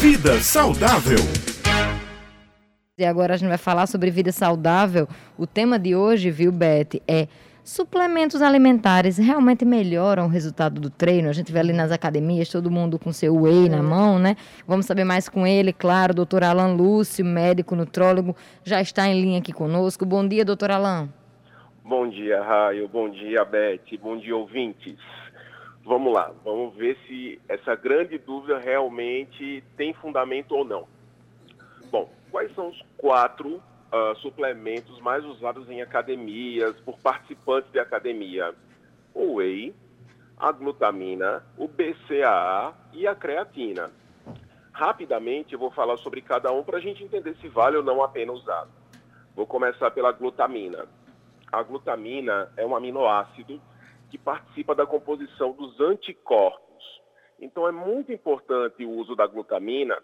Vida Saudável. E agora a gente vai falar sobre vida saudável. O tema de hoje, viu, Beth, é suplementos alimentares realmente melhoram o resultado do treino? A gente vê ali nas academias todo mundo com seu whey na mão, né? Vamos saber mais com ele, claro, doutor Alan Lúcio, médico nutrólogo, já está em linha aqui conosco. Bom dia, doutor Alan. Bom dia, Raio. Bom dia, Beth. Bom dia, ouvintes. Vamos lá, vamos ver se essa grande dúvida realmente tem fundamento ou não. Bom, quais são os quatro uh, suplementos mais usados em academias, por participantes de academia? O whey, a glutamina, o BCAA e a creatina. Rapidamente eu vou falar sobre cada um para a gente entender se vale ou não a pena usar. Vou começar pela glutamina. A glutamina é um aminoácido que participa da composição dos anticorpos. Então é muito importante o uso da glutamina,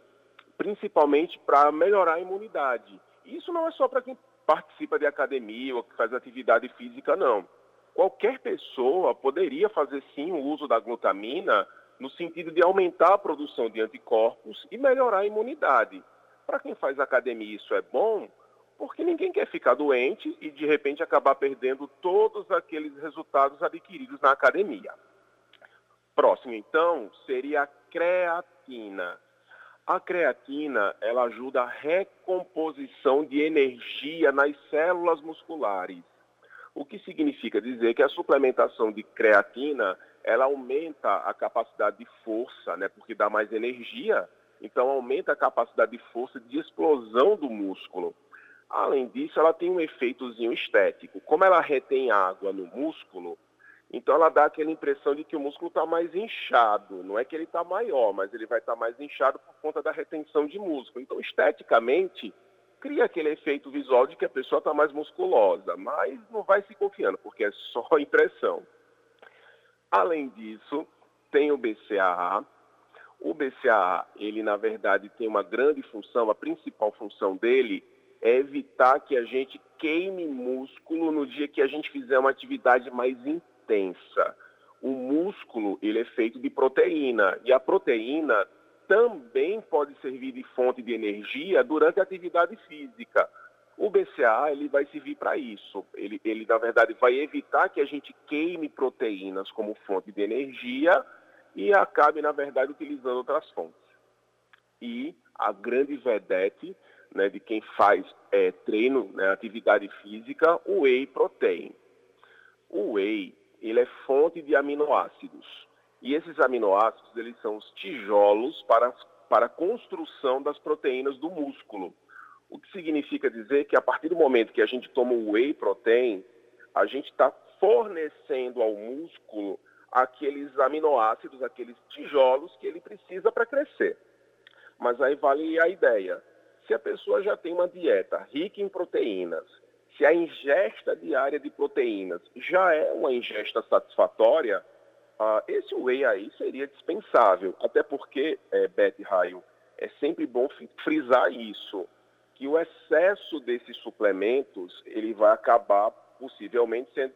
principalmente para melhorar a imunidade. Isso não é só para quem participa de academia ou que faz atividade física, não. Qualquer pessoa poderia fazer sim o uso da glutamina no sentido de aumentar a produção de anticorpos e melhorar a imunidade. Para quem faz academia isso é bom, porque ninguém quer ficar doente e de repente acabar perdendo todos aqueles resultados adquiridos na academia. Próximo, então, seria a creatina. A creatina, ela ajuda a recomposição de energia nas células musculares. O que significa dizer que a suplementação de creatina, ela aumenta a capacidade de força, né, porque dá mais energia, então aumenta a capacidade de força de explosão do músculo. Além disso, ela tem um efeitozinho estético. Como ela retém água no músculo, então ela dá aquela impressão de que o músculo está mais inchado. Não é que ele está maior, mas ele vai estar tá mais inchado por conta da retenção de músculo. Então, esteticamente, cria aquele efeito visual de que a pessoa está mais musculosa, mas não vai se confiando, porque é só impressão. Além disso, tem o BCAA. O BCAA, ele na verdade tem uma grande função, a principal função dele é evitar que a gente queime músculo no dia que a gente fizer uma atividade mais intensa. O músculo ele é feito de proteína e a proteína também pode servir de fonte de energia durante a atividade física. O BCA ele vai servir para isso. Ele, ele, na verdade, vai evitar que a gente queime proteínas como fonte de energia e acabe, na verdade, utilizando outras fontes. E a grande vedete né, de quem faz é, treino, né, atividade física, o whey protein. O whey, ele é fonte de aminoácidos. E esses aminoácidos, eles são os tijolos para, para a construção das proteínas do músculo. O que significa dizer que a partir do momento que a gente toma o whey protein, a gente está fornecendo ao músculo aqueles aminoácidos, aqueles tijolos que ele precisa para crescer. Mas aí vale a ideia. Se a pessoa já tem uma dieta rica em proteínas, se a ingesta diária de proteínas já é uma ingesta satisfatória, uh, esse whey aí seria dispensável. Até porque, é, Beth Raio, é sempre bom frisar isso, que o excesso desses suplementos ele vai acabar possivelmente sendo,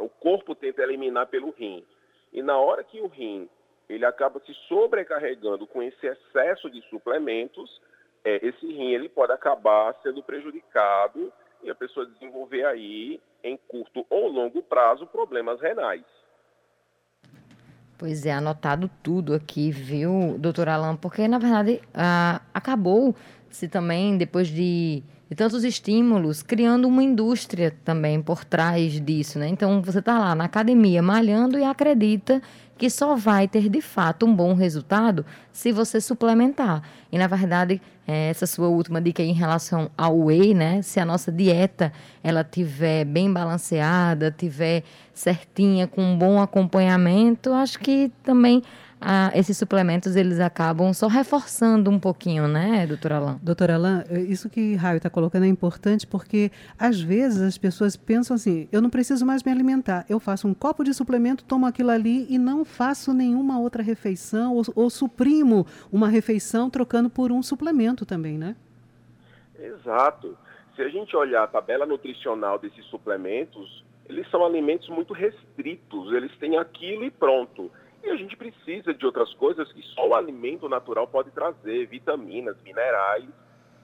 o corpo tenta eliminar pelo rim. E na hora que o rim ele acaba se sobrecarregando com esse excesso de suplementos, é, esse rim ele pode acabar sendo prejudicado e a pessoa desenvolver aí, em curto ou longo prazo, problemas renais. Pois é, anotado tudo aqui, viu, doutor Alain? Porque, na verdade, ah, acabou-se também, depois de, de, tantos estímulos, criando uma indústria também por trás disso, né? Então, você está lá na academia malhando e acredita que só vai ter de fato um bom resultado se você suplementar. E na verdade, é, essa sua última dica em relação ao whey, né? Se a nossa dieta ela tiver bem balanceada, tiver certinha com um bom acompanhamento, acho que também ah, esses suplementos eles acabam só reforçando um pouquinho, né, doutora Alain? Doutora Alain, é, isso que Raio está colocando é importante porque às vezes as pessoas pensam assim, eu não preciso mais me alimentar, eu faço um copo de suplemento, tomo aquilo ali e não faço nenhuma outra refeição ou, ou suprimo uma refeição trocando por um suplemento também, né? Exato. Se a gente olhar a tabela nutricional desses suplementos, eles são alimentos muito restritos, eles têm aquilo e pronto. E a gente precisa de outras coisas que só o alimento natural pode trazer, vitaminas, minerais.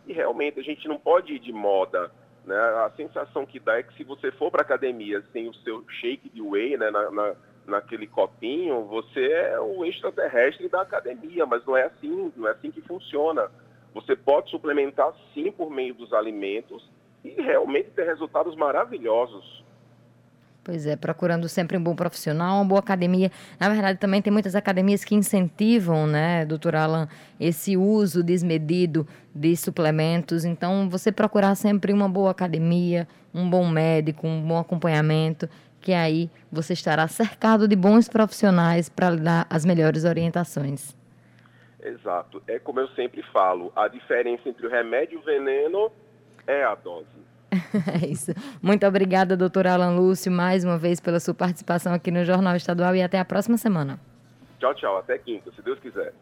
E realmente a gente não pode ir de moda. Né? A sensação que dá é que se você for para academia sem o seu shake de whey né, na, na, naquele copinho, você é o extraterrestre da academia, mas não é assim, não é assim que funciona. Você pode suplementar sim por meio dos alimentos e realmente ter resultados maravilhosos. Pois é, procurando sempre um bom profissional, uma boa academia. Na verdade, também tem muitas academias que incentivam, né, doutor Alan, esse uso desmedido de suplementos. Então, você procurar sempre uma boa academia, um bom médico, um bom acompanhamento, que aí você estará cercado de bons profissionais para lhe dar as melhores orientações. Exato. É como eu sempre falo, a diferença entre o remédio e o veneno é a dose. É isso. Muito obrigada, doutor Alan Lúcio, mais uma vez pela sua participação aqui no Jornal Estadual e até a próxima semana. Tchau, tchau. Até quinta, se Deus quiser.